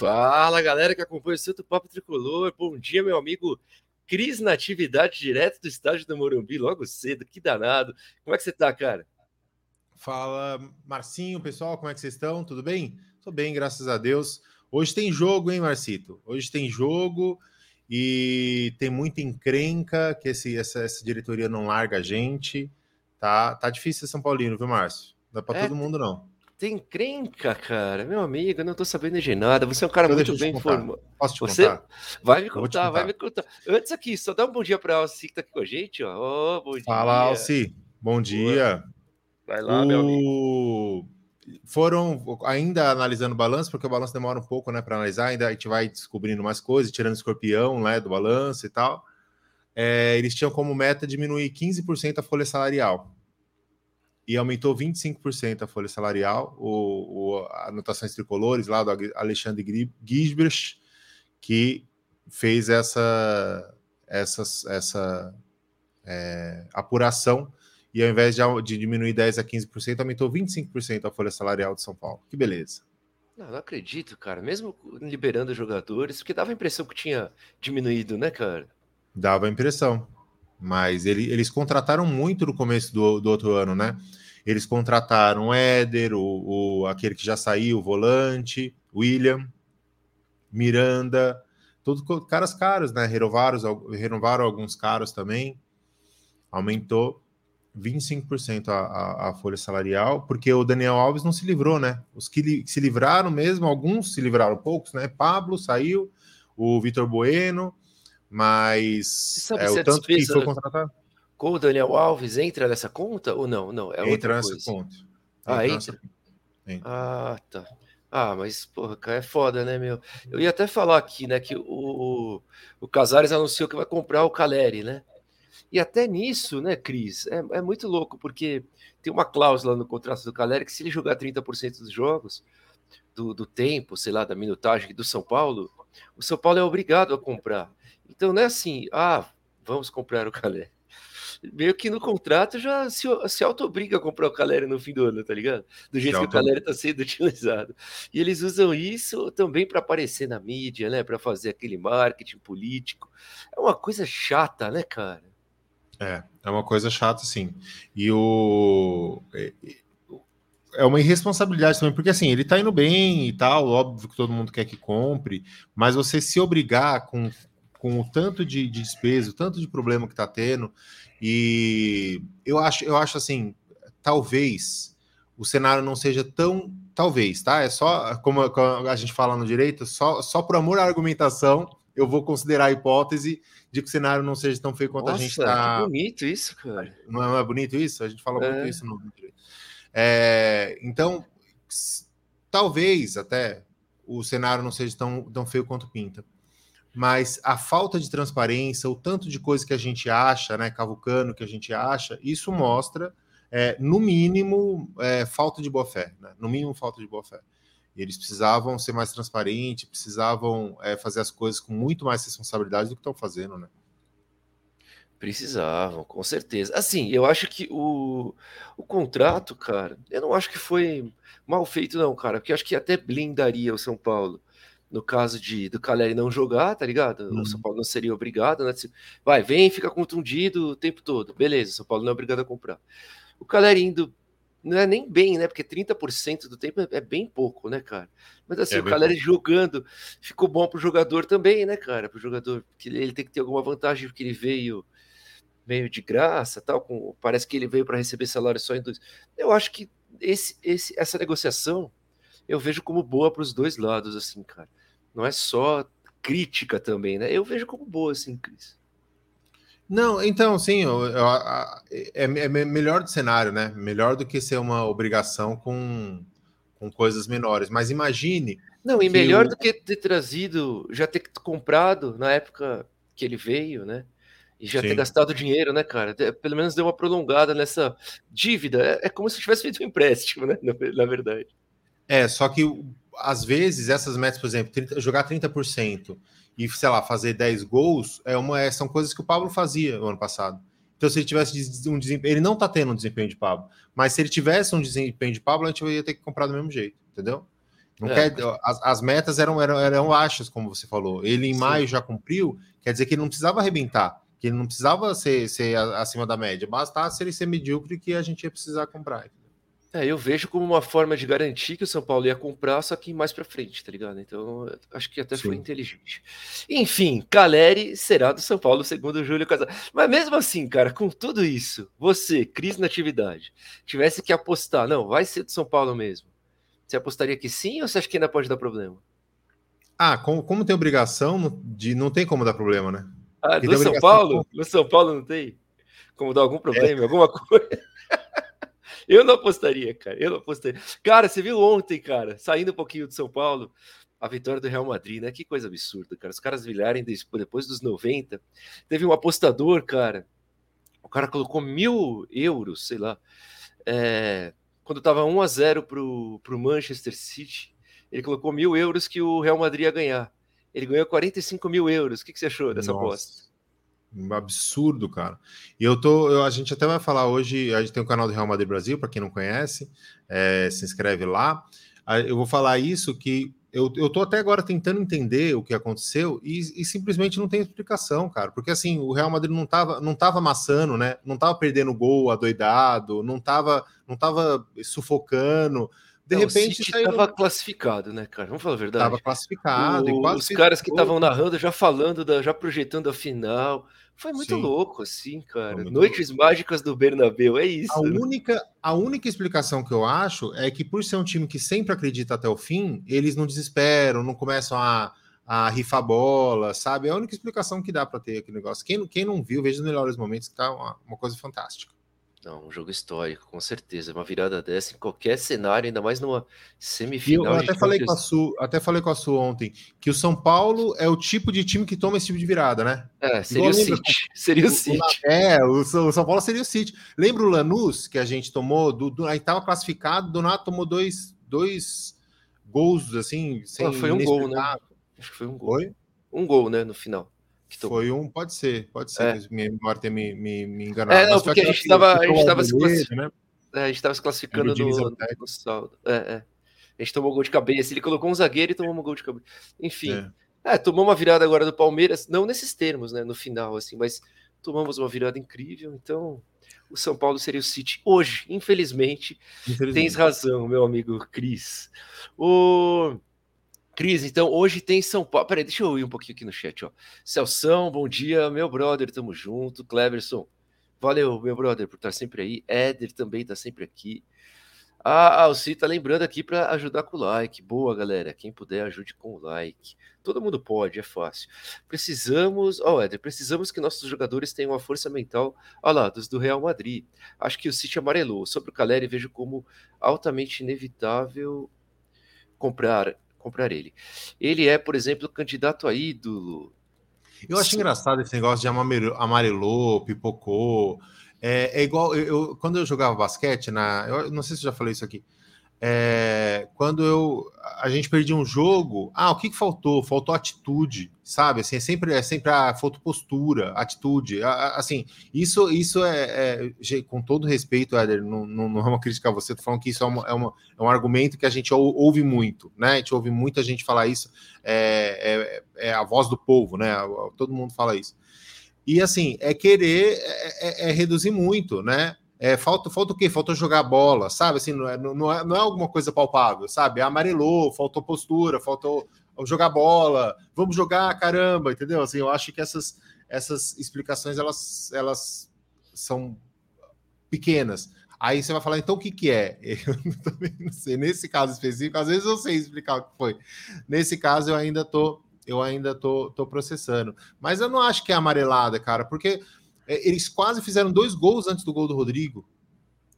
Fala, galera que acompanha o Santo Papo Tricolor. Bom dia, meu amigo Cris Natividade, direto do estádio do Morumbi, logo cedo. Que danado. Como é que você tá, cara? Fala, Marcinho, pessoal, como é que vocês estão? Tudo bem? Tô bem, graças a Deus. Hoje tem jogo, hein, Marcito? Hoje tem jogo e tem muita encrenca que esse, essa, essa diretoria não larga a gente. Tá, tá difícil São Paulino, viu, Márcio? Não é para é, todo mundo, não. Tem crenca, cara. Meu amigo, eu não tô sabendo de nada. Você é um cara então, muito bem informado. Posso te Você contar? Vai me contar, contar, vai me contar. Antes aqui, só dá um bom dia para a Alci que tá aqui com a gente, ó. Oh, bom dia. Fala, Alci. Bom dia. Vai lá, o... meu amigo. Foram ainda analisando o balanço, porque o balanço demora um pouco, né, para analisar. Ainda a gente vai descobrindo mais coisas, tirando o escorpião, né, do balanço e tal. É, eles tinham como meta diminuir 15% a folha salarial e aumentou 25% a folha salarial. O, o anotações tricolores lá do Alexandre Gisbrecht, que fez essa, essa, essa é, apuração e ao invés de, de, diminuir 10 a 15%, aumentou 25% a folha salarial de São Paulo. Que beleza. Não, não acredito, cara. Mesmo liberando jogadores, porque dava a impressão que tinha diminuído, né, cara? Dava a impressão. Mas ele, eles contrataram muito no começo do, do outro ano, né? Eles contrataram o Éder, o, o, aquele que já saiu, o volante, William, Miranda, todos caras caros, né? Renovaram, renovaram alguns caros também. Aumentou 25% a, a, a, folha salarial, porque o Daniel Alves não se livrou, né? Os que li, se livraram mesmo, alguns se livraram, poucos, né? Pablo saiu, o Vitor Bueno, mas é, o tanto que foi contratado. Com o Daniel Alves entra nessa conta ou não? Não, é entra nessa coisa. conta. Ah, entra? entra? Ah, tá. Ah, mas, porra, cara, é foda, né, meu? Eu ia até falar aqui, né, que o, o Casares anunciou que vai comprar o Caleri, né? E até nisso, né, Cris, é, é muito louco, porque tem uma cláusula no contrato do Caleri que se ele jogar 30% dos jogos, do, do tempo, sei lá, da minutagem do São Paulo, o São Paulo é obrigado a comprar. Então não é assim, ah, vamos comprar o Caleri. Meio que no contrato já se, se auto-obriga a comprar o Caleri no fim do ano, tá ligado? Do jeito que o Caleri está sendo utilizado. E eles usam isso também para aparecer na mídia, né? Para fazer aquele marketing político. É uma coisa chata, né, cara? É, é uma coisa chata, sim. E o é uma irresponsabilidade também, porque assim, ele tá indo bem e tal, óbvio que todo mundo quer que compre, mas você se obrigar com, com o tanto de, de despesa, o tanto de problema que está tendo, e eu acho, eu acho assim, talvez o cenário não seja tão, talvez, tá? É só como a gente fala no direito, só, só por amor à argumentação, eu vou considerar a hipótese de que o cenário não seja tão feio quanto Nossa, a gente está. Que bonito isso, cara. Não é, não é bonito isso? A gente fala é. muito isso no direito. É, então, talvez até o cenário não seja tão, tão feio quanto pinta mas a falta de transparência, o tanto de coisa que a gente acha, né, cavucano que a gente acha, isso mostra, é, no mínimo, é, falta de boa fé, né? no mínimo, falta de boa fé. E eles precisavam ser mais transparentes, precisavam é, fazer as coisas com muito mais responsabilidade do que estão fazendo, né? Precisavam, com certeza. Assim, eu acho que o, o contrato, cara, eu não acho que foi mal feito, não, cara, porque acho que até blindaria o São Paulo no caso de do Caleri não jogar, tá ligado? Uhum. O São uhum. Paulo não seria obrigado, né? Vai, vem, fica contundido o tempo todo. Beleza, o São Paulo não é obrigado a comprar. O Caleri indo não é nem bem, né? Porque 30% do tempo é, bem pouco, né, cara? Mas assim, é o Caleri pouco. jogando ficou bom pro jogador também, né, cara? Pro jogador, que ele tem que ter alguma vantagem porque ele veio meio de graça, tal, com parece que ele veio para receber salário só em dois. Eu acho que esse, esse essa negociação eu vejo como boa para os dois lados, assim, cara não é só crítica também, né? Eu vejo como boa, assim, Cris. Não, então, sim, eu, eu, é, é, melhor do cenário, né? Melhor do que ser uma obrigação com, com coisas menores. Mas imagine. Não, e melhor do que ter trazido, já ter comprado na época que ele veio, né? E já sim. ter gastado dinheiro, né, cara? Pelo menos deu uma prolongada nessa dívida. É, é como se tivesse feito um empréstimo, né? Na, na verdade. É, só que às vezes essas metas, por exemplo, 30, jogar 30% e, sei lá, fazer 10 gols, é uma, é, são coisas que o Pablo fazia no ano passado. Então, se ele tivesse um desempenho, ele não tá tendo um desempenho de Pablo, mas se ele tivesse um desempenho de Pablo, a gente ia ter que comprar do mesmo jeito, entendeu? Não é. quer, as, as, metas eram, eram, eram achas, como você falou. Ele em Sim. maio já cumpriu, quer dizer que ele não precisava arrebentar, que ele não precisava ser, ser acima da média, bastasse ele ser medíocre que a gente ia precisar comprar. É, eu vejo como uma forma de garantir que o São Paulo ia comprar, só que mais para frente, tá ligado? Então, acho que até Sim. foi inteligente. Enfim, Caleri será do São Paulo, segundo o Júlio Casal. Mas mesmo assim, cara, com tudo isso, você, Cris Natividade, tivesse que apostar, não, vai ser do São Paulo mesmo. Você apostaria que sim ou você acha que ainda pode dar problema? Ah, como, como tem obrigação, de não tem como dar problema, né? Ah, do São Paulo? No São Paulo não tem? Como dar algum problema, é. alguma coisa? Eu não apostaria, cara. Eu não apostaria. Cara, você viu ontem, cara, saindo um pouquinho de São Paulo, a vitória do Real Madrid, né? Que coisa absurda, cara. Os caras virarem depois dos 90. Teve um apostador, cara. O cara colocou mil euros, sei lá. É, quando tava 1 a 0 pro, pro Manchester City, ele colocou mil euros que o Real Madrid ia ganhar. Ele ganhou 45 mil euros. O que, que você achou dessa Nossa. aposta? Absurdo, cara. E eu tô. Eu, a gente até vai falar hoje. A gente tem o canal do Real Madrid Brasil, para quem não conhece, é, se inscreve lá. Eu vou falar isso que eu, eu tô até agora tentando entender o que aconteceu e, e, simplesmente não tem explicação, cara. Porque assim, o Real Madrid não tava, não tava amassando, né? Não tava perdendo gol adoidado, não tava, não tava sufocando. De não, repente. estava classificado, né, cara? Vamos falar a verdade. Estava classificado. O, os caras que estavam narrando já falando, da, já projetando a final. Foi muito Sim. louco, assim, cara. Noites louco. mágicas do Bernabéu, é isso. A, né? única, a única explicação que eu acho é que, por ser um time que sempre acredita até o fim, eles não desesperam, não começam a, a rifar bola, sabe? É a única explicação que dá para ter aquele negócio. Quem, quem não viu, veja os melhores momentos, que tá uma, uma coisa fantástica. Não, um jogo histórico, com certeza. Uma virada dessa em qualquer cenário, ainda mais numa semifinal. Eu até falei, com a Su, até falei com a Su ontem que o São Paulo é o tipo de time que toma esse tipo de virada, né? É, seria Igual o City. Seria o, o City. É, o, o, São Paulo seria o City. Lembra o Lanús que a gente tomou? Do, do, aí estava classificado, do nada tomou dois, dois gols assim. Sem foi um gol, né? Acho que foi um gol. Foi? Um gol, né? No final. Foi um, pode ser, pode ser, é. minha memória ter me, me, me enganado. É, não, porque a gente estava a gente estava se, classificando, né? é, a gente se classificando no, no, saldo. É, é. A gente tomou gol de cabeça, ele colocou um zagueiro e tomou um gol de cabeça. Enfim, é. é. tomou uma virada agora do Palmeiras, não nesses termos, né, no final, assim, mas tomamos uma virada incrível, então o São Paulo seria o City hoje, infelizmente. infelizmente. Tens razão, meu amigo Cris. O... Cris, então hoje tem São Paulo. Peraí, deixa eu ir um pouquinho aqui no chat, ó. Celção, bom dia, meu brother, tamo junto. Cleverson, valeu, meu brother, por estar sempre aí. Éder também tá sempre aqui. Ah, o Cid tá lembrando aqui para ajudar com o like. Boa, galera. Quem puder, ajude com o like. Todo mundo pode, é fácil. Precisamos, ó, oh, Éder, precisamos que nossos jogadores tenham a força mental, ó lá, dos do Real Madrid. Acho que o City amarelou. Sobre o Caleri, vejo como altamente inevitável comprar comprar ele. Ele é, por exemplo, candidato a ídolo. Eu acho Sim. engraçado esse negócio de amarelou, pipocou. É, é igual eu, eu, quando eu jogava basquete, na, eu não sei se eu já falei isso aqui é, quando eu a gente perdia um jogo, ah, o que, que faltou? Faltou atitude, sabe? Assim, é sempre é sempre a ah, faltou postura, atitude. assim, isso isso é, é, com todo respeito, Éder, não, não, não, é uma crítica a você, tô falando que isso é, uma, é, uma, é, um argumento que a gente ouve muito, né? A gente ouve muita gente falar isso, é, é, é a voz do povo, né? Todo mundo fala isso. E assim, é querer é, é, é reduzir muito, né? É, falta, falta o quê? Faltou jogar bola, sabe? Assim, não é, não, é, não é alguma coisa palpável, sabe? Amarelou, faltou postura, faltou jogar bola, vamos jogar, caramba, entendeu? Assim, eu acho que essas, essas explicações, elas, elas são pequenas. Aí você vai falar, então o que, que é? Eu também não sei. Nesse caso específico, às vezes eu sei explicar o que foi. Nesse caso, eu ainda tô, eu ainda tô, tô processando. Mas eu não acho que é amarelada, cara, porque eles quase fizeram dois gols antes do gol do Rodrigo.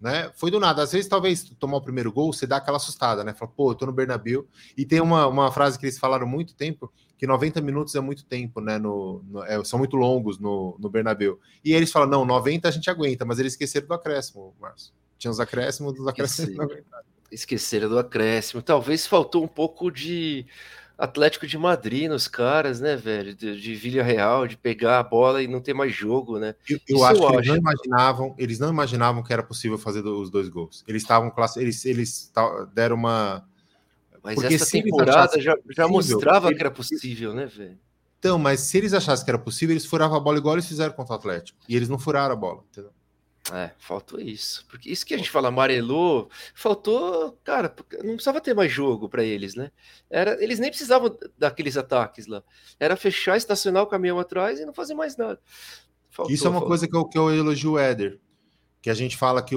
Né? Foi do nada. Às vezes, talvez tomar o primeiro gol, você dá aquela assustada, né? Fala, pô, eu tô no Bernabéu. E tem uma, uma frase que eles falaram muito tempo, que 90 minutos é muito tempo, né? No, no é, são muito longos no, no Bernabéu. E eles falam, não, 90 a gente aguenta, mas eles esqueceram do acréscimo, Márcio. Tinha os acréscimos dos acréscimos. Esqueceram do acréscimo. Talvez faltou um pouco de Atlético de Madrid nos caras, né, velho? De, de Vila Real, de pegar a bola e não ter mais jogo, né? Eu, eu acho que eles não imaginavam, eles não imaginavam que era possível fazer os dois gols. Eles estavam eles, eles deram uma Mas Porque essa temporada já, já mostrava ele... que era possível, né, velho? Então, mas se eles achassem que era possível, eles furavam a bola igual eles fizeram contra o Atlético. E eles não furaram a bola, entendeu? É, faltou isso. Porque isso que a gente fala amarelou, faltou, cara, não precisava ter mais jogo para eles, né? Era, eles nem precisavam daqueles ataques lá. Era fechar, estacionar o caminhão atrás e não fazer mais nada. Faltou, isso é uma faltou. coisa que eu, que eu elogio o Éder. Que a gente fala que,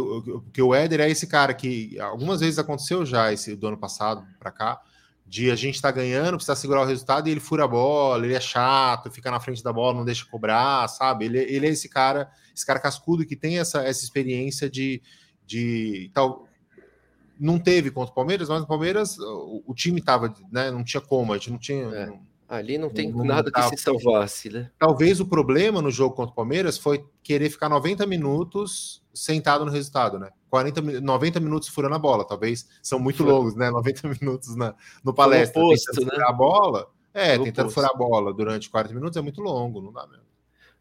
que o Éder é esse cara que algumas vezes aconteceu já esse do ano passado para cá de a gente tá ganhando, precisa segurar o resultado e ele fura a bola, ele é chato, fica na frente da bola, não deixa cobrar, sabe? Ele, ele é esse cara, esse cara cascudo que tem essa, essa experiência de, de tal. Não teve contra o Palmeiras, mas o Palmeiras o, o time tava, né? Não tinha como, a gente não tinha. É. Não, Ali não tem não, nada não que se salvasse, né? Talvez o problema no jogo contra o Palmeiras foi querer ficar 90 minutos sentado no resultado, né? 40, 90 minutos furando a bola, talvez são muito longos, né? 90 minutos na, no palestra oposto, tentando né? furar a bola. É, Foi tentando oposto. furar a bola durante 40 minutos é muito longo, não dá mesmo.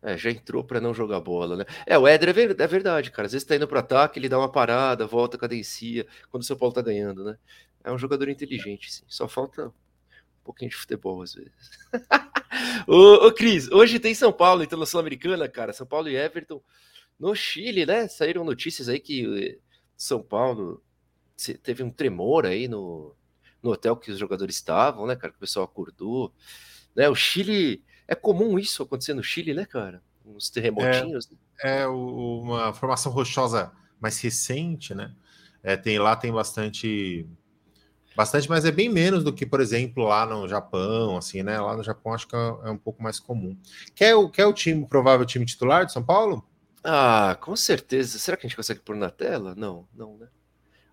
É, já entrou para não jogar bola, né? É, o Éder é, é, verdade, cara. Às vezes tá indo para ataque, ele dá uma parada, volta, cadencia, quando o São Paulo tá ganhando, né? É um jogador inteligente, sim. Só falta pouquinho de futebol às vezes. ô, ô, Cris, hoje tem São Paulo, então na Sul-Americana, cara. São Paulo e Everton no Chile, né? Saíram notícias aí que eh, São Paulo teve um tremor aí no, no hotel que os jogadores estavam, né, cara? Que o pessoal acordou. Né? O Chile. É comum isso acontecer no Chile, né, cara? Uns terremotinhos. É, é uma formação rochosa mais recente, né? É, tem lá tem bastante Bastante, mas é bem menos do que, por exemplo, lá no Japão, assim, né? Lá no Japão acho que é, é um pouco mais comum. Quer o, quer o time, o provável time titular de São Paulo? Ah, com certeza. Será que a gente consegue pôr na tela? Não, não, né?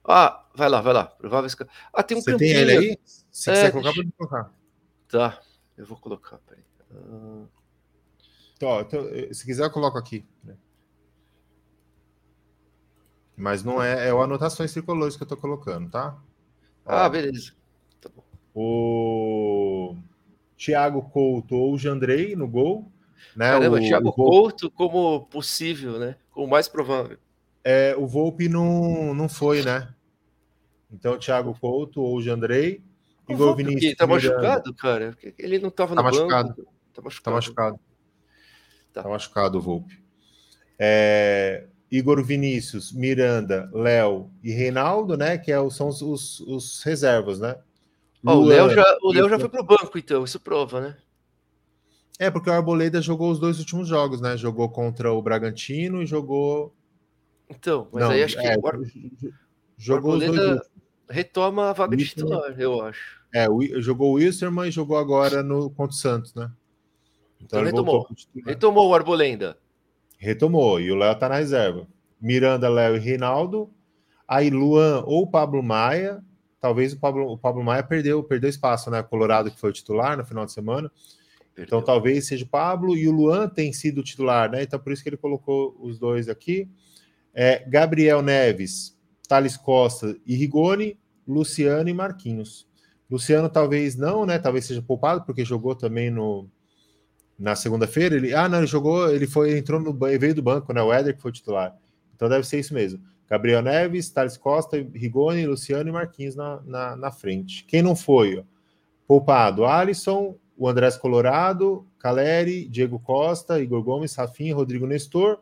Ah, vai lá, vai lá. Provável. Ah, tem um Você campinho. tem ele aí? Se é, quiser colocar, pode colocar. Tá, eu vou colocar, peraí. Ah... Então, então, se quiser, eu coloco aqui. Né? Mas não é, é o anotações tricolores que eu tô colocando, tá? Ah, beleza. Tá o Thiago Couto ou o Jandrei no gol. Né? Caramba, o, Thiago o Couto como possível, né? Como mais provável. É, o Volpe não, não foi, né? Então, Thiago Couto ou o Jandrei. O Igor Vinícius. Tá machucado, cara? Ele não tava tá no machucado. banco. Tá machucado. Tá machucado. Tá, tá machucado o Volpe. É, Igor Vinícius, Miranda, Léo e Reinaldo, né? Que é, são os, os, os reservas, né? Oh, o Léo já, o Léo já foi pro banco, então, isso prova, né? É, porque o Arboleda jogou os dois últimos jogos, né? Jogou contra o Bragantino e jogou. Então, mas Não, aí acho que é, o jogou o Arboleda retoma a vaga de titular, eu acho. É, jogou o Wilstermann e jogou agora no contra o Santos, né? Então, então retomou. Retomou o Arbolenda. Retomou, e o Léo tá na reserva. Miranda, Léo e Reinaldo. Aí Luan ou Pablo Maia. Talvez o Pablo, o Pablo Maia perdeu, perdeu espaço, né? Colorado, que foi o titular no final de semana. Perdeu. Então talvez seja o Pablo e o Luan tem sido o titular, né? Então por isso que ele colocou os dois aqui. É, Gabriel Neves, Thales Costa e Rigoni, Luciano e Marquinhos. Luciano talvez não, né? Talvez seja poupado, porque jogou também no, na segunda-feira, ele. Ah, não, ele jogou, ele foi, entrou no veio do banco, né? O Éder que foi titular. Então deve ser isso mesmo. Gabriel Neves, Thales Costa, Rigoni, Luciano e Marquinhos na, na, na frente. Quem não foi? Ó? Poupado, Alisson, o Andrés Colorado, Caleri, Diego Costa, Igor Gomes, Rafim, Rodrigo Nestor.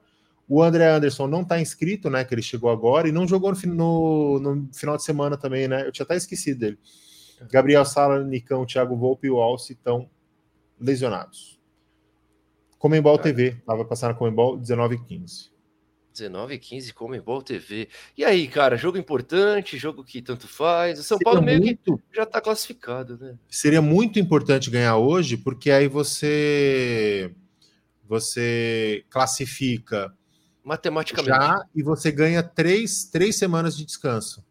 O André Anderson não está inscrito, né? Que ele chegou agora e não jogou no, no, no, final de semana também, né? Eu tinha até esquecido dele. Gabriel Sala, Nicão, Thiago Volpe e o Alce estão lesionados. Comembol Cara. TV, lá vai passar na Comembol 19 h 15. 19 h 15 Comembol TV. E aí, cara, jogo importante, jogo que tanto faz. O São Seria Paulo meio muito... que já está classificado, né? Seria muito importante ganhar hoje, porque aí você você classifica matematicamente já e você ganha três, três semanas de descanso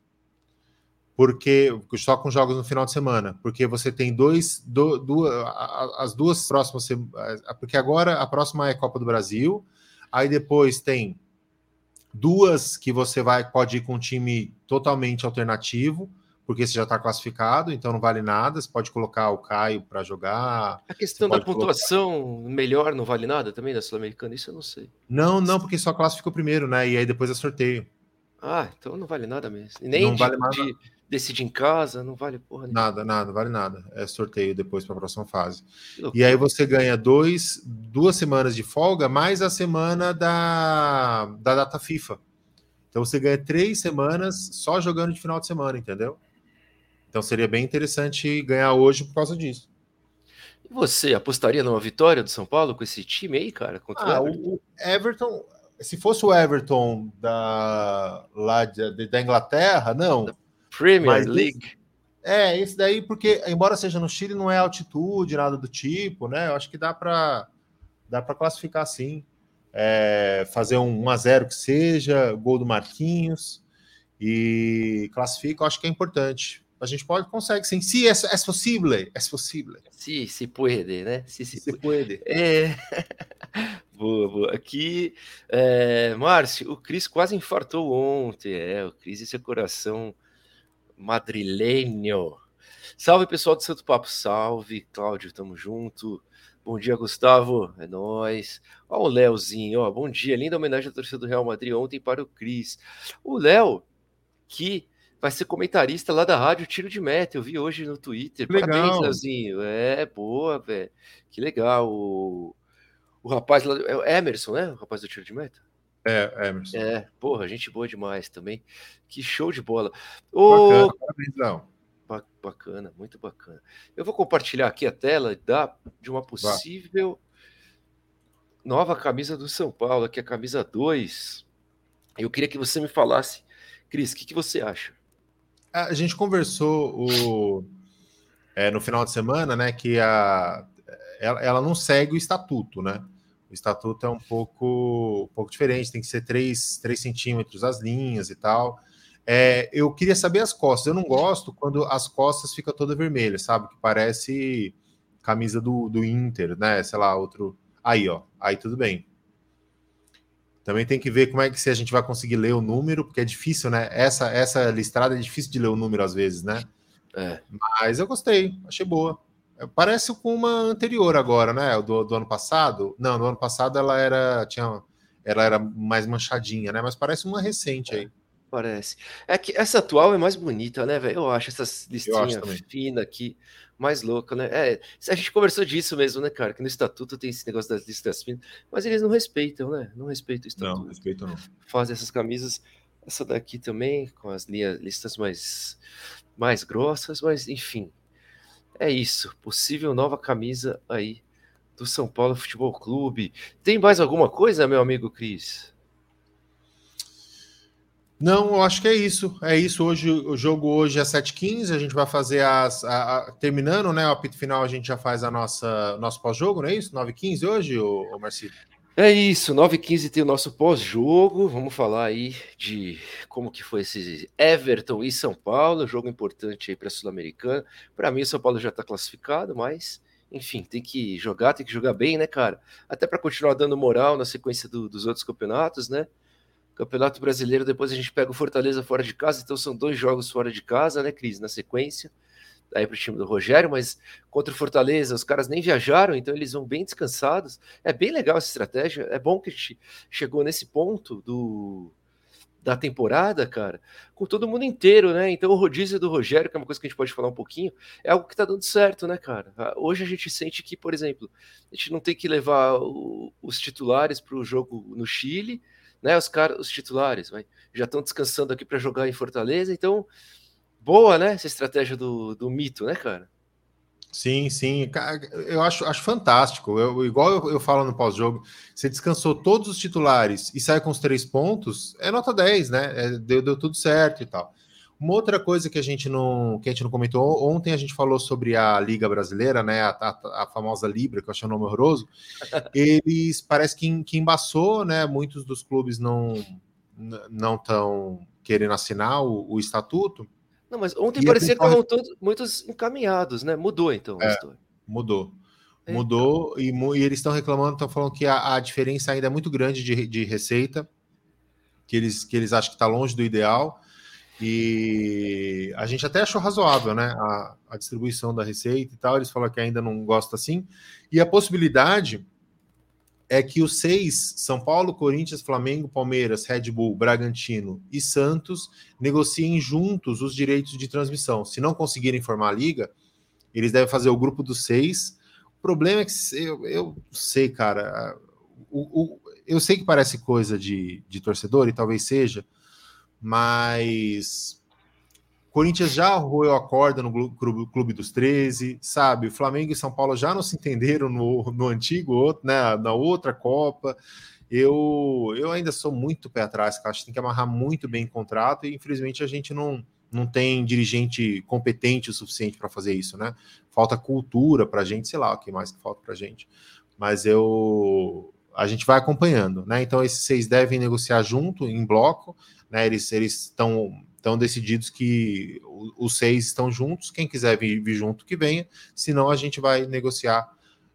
porque só com jogos no final de semana, porque você tem dois, do, duas, as duas próximas, porque agora a próxima é Copa do Brasil, aí depois tem duas que você vai pode ir com um time totalmente alternativo, porque você já está classificado, então não vale nada. Você pode colocar o Caio para jogar. A questão da pontuação colocar... melhor não vale nada também da Sul-Americana? Isso eu não sei. Não, não, porque só classifica o primeiro, né? E aí depois é sorteio. Ah, então não vale nada mesmo. nem não de, vale nada. De decide em casa, não vale porra nenhuma. Nada, nada, vale nada. É sorteio depois para a próxima fase. E aí você ganha dois, duas semanas de folga, mais a semana da, da data FIFA. Então você ganha três semanas só jogando de final de semana, entendeu? Então seria bem interessante ganhar hoje por causa disso. E você apostaria numa vitória do São Paulo com esse time aí, cara? Contra ah, o Everton? o Everton, se fosse o Everton da, lá de, da Inglaterra, não. Da Premier Mas League. Esse, é, esse daí, porque, embora seja no Chile, não é altitude, nada do tipo, né? Eu acho que dá para dá classificar sim. É, fazer um 1x0 que seja, gol do Marquinhos e classifica, eu acho que é importante. A gente pode, consegue sim. Se é, é possível, é possível. Se, se pode, né? Se, se, se pode. É. boa, boa. Aqui, é, Márcio, o Cris quase infartou ontem. É, o Cris e seu coração madrilenho. Salve, pessoal do Santo Papo, salve. Cláudio, tamo junto. Bom dia, Gustavo. É nós. Ó, o Léozinho, ó. Bom dia. Linda homenagem à torcida do Real Madrid ontem para o Cris. O Léo, que vai ser comentarista lá da rádio Tiro de Meta. Eu vi hoje no Twitter. Legal. Parabéns, Leozinho. É, boa, velho. Que legal. O, o rapaz lá. É o Emerson, né? O rapaz do Tiro de Meta? É, Emerson. É, porra, gente boa demais também. Que show de bola. Ô, bacana, Léo. Bacana, muito bacana. Eu vou compartilhar aqui a tela da, de uma possível nova camisa do São Paulo, que é a camisa 2. Eu queria que você me falasse, Cris, o que, que você acha? A gente conversou o, é, no final de semana, né, que a, ela, ela, não segue o estatuto, né? O estatuto é um pouco, um pouco diferente, tem que ser 3, 3 centímetros as linhas e tal. É, eu queria saber as costas. Eu não gosto quando as costas ficam toda vermelhas, sabe? Que parece camisa do, do Inter, né? Sei lá, outro. Aí, ó. Aí tudo bem. Também tem que ver como é que se a gente vai conseguir ler o número, porque é difícil, né? Essa, essa listrada é difícil de ler o número às vezes, né? É. Mas eu gostei, achei boa. Parece com uma anterior agora, né? Do, do ano passado. Não, no ano passado ela era tinha, ela era mais manchadinha, né? Mas parece uma recente aí. Parece. É que essa atual é mais bonita, né, velho? Eu acho essas listinhas finas aqui mais louca, né? É, a gente conversou disso mesmo, né, cara? Que no estatuto tem esse negócio das listas finas, mas eles não respeitam, né? Não respeitam o estatuto. Não, respeitam não. Fazem essas camisas, essa daqui também, com as linhas, listas mais, mais grossas, mas enfim. É isso. Possível nova camisa aí do São Paulo Futebol Clube. Tem mais alguma coisa, meu amigo Cris? Não, eu acho que é isso. É isso. Hoje o jogo hoje é 7h15. A gente vai fazer as. A, a, terminando, né? O apito final, a gente já faz a nossa nosso pós-jogo, não é isso? 9h15 hoje, ô, ô? É isso, 9h15 tem o nosso pós-jogo. Vamos falar aí de como que foi esse Everton e São Paulo, jogo importante aí para a Sul-Americana. Para mim, o São Paulo já está classificado, mas enfim, tem que jogar, tem que jogar bem, né, cara? Até para continuar dando moral na sequência do, dos outros campeonatos, né? Campeonato Brasileiro, depois a gente pega o Fortaleza fora de casa, então são dois jogos fora de casa, né, Cris, na sequência, aí para o time do Rogério, mas contra o Fortaleza, os caras nem viajaram, então eles vão bem descansados. É bem legal essa estratégia, é bom que a gente chegou nesse ponto do da temporada, cara, com todo mundo inteiro, né? Então o rodízio do Rogério, que é uma coisa que a gente pode falar um pouquinho, é algo que tá dando certo, né, cara? Hoje a gente sente que, por exemplo, a gente não tem que levar o, os titulares para o jogo no Chile, né? Os caras, os titulares, vai, já estão descansando aqui para jogar em Fortaleza, então boa, né? Essa estratégia do, do mito, né, cara? Sim, sim, eu acho, acho fantástico. Eu, igual eu, eu falo no pós-jogo, você descansou todos os titulares e sai com os três pontos, é nota 10, né? É, deu, deu tudo certo e tal. Uma outra coisa que a gente não que a gente não comentou, ontem a gente falou sobre a Liga Brasileira, né? A, a, a famosa Libra, que eu achei um nome horroroso. Eles parece que, que embaçou, né? Muitos dos clubes não não estão querendo assinar o, o, estatuto. Não, mas ontem e parecia que estavam todos muitos encaminhados, né? Mudou então é, Mudou. Mudou e, e, eles estão reclamando, estão falando que a, a, diferença ainda é muito grande de, de receita, que eles, que eles acham que está longe do ideal e a gente até achou razoável, né? A, a distribuição da receita e tal. Eles falaram que ainda não gosta assim. E a possibilidade é que os seis, São Paulo, Corinthians, Flamengo, Palmeiras, Red Bull, Bragantino e Santos, negociem juntos os direitos de transmissão. Se não conseguirem formar a liga, eles devem fazer o grupo dos seis. O problema é que eu, eu sei, cara, o, o, eu sei que parece coisa de, de torcedor, e talvez seja, mas Corinthians já roeu a corda no Clube dos 13, sabe? O Flamengo e São Paulo já não se entenderam no, no antigo, né, na outra Copa. Eu, eu ainda sou muito pé atrás, cara. Acho que tem que amarrar muito bem o contrato e infelizmente a gente não, não tem dirigente competente o suficiente para fazer isso, né? Falta cultura para a gente, sei lá o que mais que falta para a gente. Mas eu, a gente vai acompanhando, né? Então esses seis devem negociar junto, em bloco, né? Eles eles estão estão decididos que os seis estão juntos. Quem quiser vir, vir junto, que venha. Senão, a gente vai negociar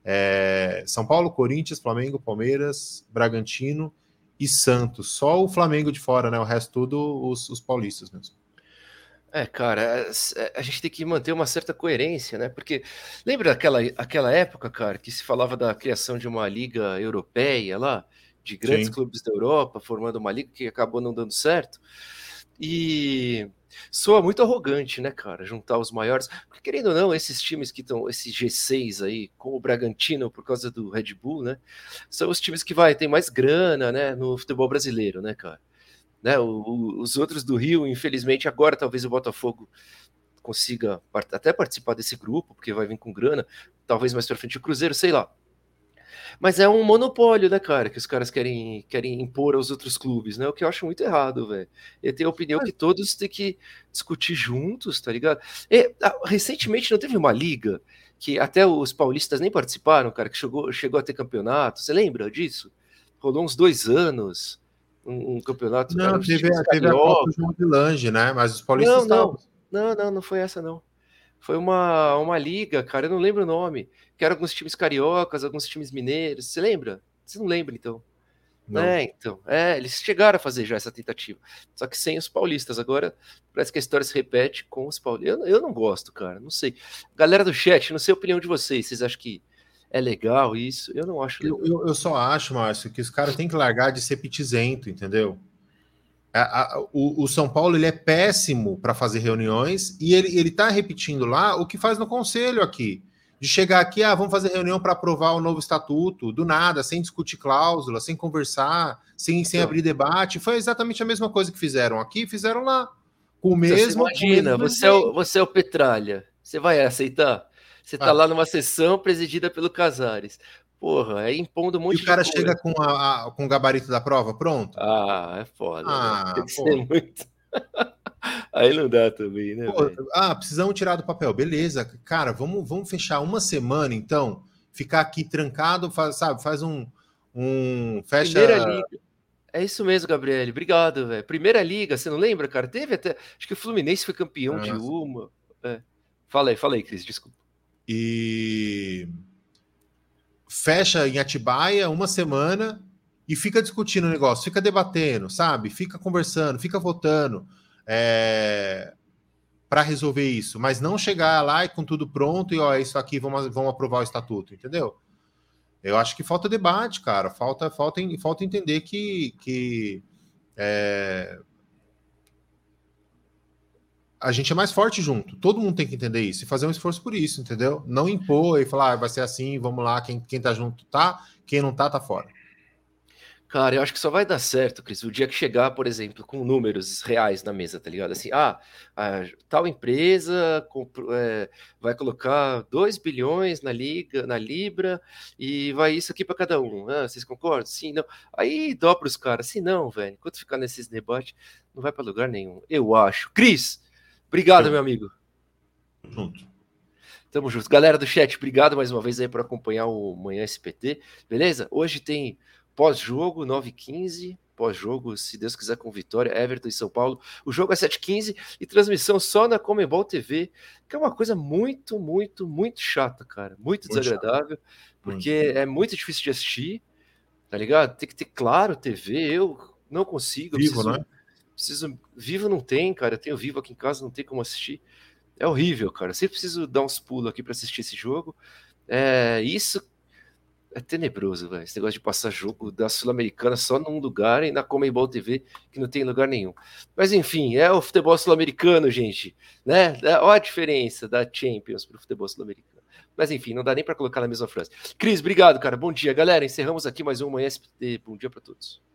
é, São Paulo, Corinthians, Flamengo, Palmeiras, Bragantino e Santos. Só o Flamengo de fora, né? O resto tudo os, os paulistas mesmo. É, cara, a gente tem que manter uma certa coerência, né? Porque lembra aquela, aquela época, cara, que se falava da criação de uma liga europeia lá, de grandes Sim. clubes da Europa, formando uma liga que acabou não dando certo? E soa muito arrogante, né, cara? Juntar os maiores. Porque, querendo ou não, esses times que estão, esses G6 aí, como o Bragantino, por causa do Red Bull, né? São os times que vai ter mais grana, né, no futebol brasileiro, né, cara? Né, o, o, os outros do Rio, infelizmente, agora talvez o Botafogo consiga até participar desse grupo, porque vai vir com grana, talvez mais pra frente o Cruzeiro, sei lá. Mas é um monopólio, né, cara, que os caras querem, querem impor aos outros clubes, né? O que eu acho muito errado, velho. Eu tenho a opinião que todos têm que discutir juntos, tá ligado? E, ah, recentemente não teve uma liga que até os paulistas nem participaram, cara, que chegou, chegou a ter campeonato. Você lembra disso? Rolou uns dois anos um, um campeonato. Não, teve, teve a Copa João de Lange, né? Mas os paulistas não, não, não, não, não foi essa, não. Foi uma, uma liga, cara, eu não lembro o nome, que era alguns times cariocas, alguns times mineiros. Você lembra? Você não lembra, então? Não. É, então. É, eles chegaram a fazer já essa tentativa. Só que sem os paulistas. Agora parece que a história se repete com os paulistas. Eu, eu não gosto, cara. Não sei. Galera do chat, não sei a opinião de vocês. Vocês acham que é legal isso? Eu não acho legal. Eu, eu, eu só acho, Márcio, que os caras têm que largar de ser pitizento, entendeu? A, a, o, o, São Paulo ele é péssimo para fazer reuniões e ele está repetindo lá o que faz no conselho aqui. De chegar aqui, ah, vamos fazer reunião para aprovar o novo estatuto, do nada, sem discutir cláusula, sem conversar, sem, sem abrir debate. Foi exatamente a mesma coisa que fizeram aqui, fizeram lá. Com o mesmo. Você imagina, mesmo você, é o, você é o Petralha. Você vai aceitar? Você está ah. lá numa sessão presidida pelo Casares. Porra, é impondo muito. E o cara chega com, a, a, com o gabarito da prova, pronto? Ah, é foda. Né? Ah? Tem que ser muito. Aí não dá também, né? Pô, ah, precisamos tirar do papel. Beleza, cara, vamos, vamos fechar uma semana então. Ficar aqui trancado, faz, sabe? Faz um. um fecha. Primeira liga. É isso mesmo, Gabriel. Obrigado, velho. Primeira liga, você não lembra, cara? Teve até. Acho que o Fluminense foi campeão de uma. É. Fala aí, fala aí, Cris, desculpa. E fecha em Atibaia uma semana e fica discutindo o negócio, fica debatendo, sabe? Fica conversando, fica votando é, para resolver isso, mas não chegar lá e com tudo pronto e ó, isso aqui, vamos, vamos aprovar o estatuto, entendeu? Eu acho que falta debate, cara. Falta, falta, falta entender que, que é, a gente é mais forte junto. Todo mundo tem que entender isso e fazer um esforço por isso, entendeu? Não impor e falar, ah, vai ser assim, vamos lá, quem, quem tá junto tá, quem não tá, tá fora. Cara, eu acho que só vai dar certo, Cris, o dia que chegar, por exemplo, com números reais na mesa, tá ligado? Assim, ah, tal empresa é, vai colocar 2 bilhões na liga, na Libra, e vai isso aqui para cada um. Ah, vocês concordam? Sim, não. Aí dobra os caras. Sim, não, velho. Enquanto ficar nesses debates, não vai para lugar nenhum. Eu acho. Cris, Obrigado, meu amigo. Junto. Tamo junto. Galera do chat, obrigado mais uma vez aí por acompanhar o Manhã SPT, beleza? Hoje tem pós-jogo, 9h15, pós-jogo, se Deus quiser, com vitória, Everton e São Paulo. O jogo é 7h15 e transmissão só na Comebol TV, que é uma coisa muito, muito, muito chata, cara. Muito, muito desagradável, chato. porque muito. é muito difícil de assistir, tá ligado? Tem que ter claro TV, eu não consigo. Vivo, preciso... né? Preciso. Vivo não tem, cara. Eu tenho vivo aqui em casa, não tem como assistir. É horrível, cara. Eu sempre preciso dar uns pulos aqui para assistir esse jogo. É, isso. é tenebroso, velho. Esse negócio de passar jogo da Sul-Americana só num lugar e na Comebol TV, que não tem lugar nenhum. Mas enfim, é o futebol sul-americano, gente. Né? Olha a diferença da Champions para o futebol sul-americano. Mas enfim, não dá nem para colocar na mesma frase. Cris, obrigado, cara. Bom dia, galera. Encerramos aqui mais um Manhã SPT. Bom dia para todos.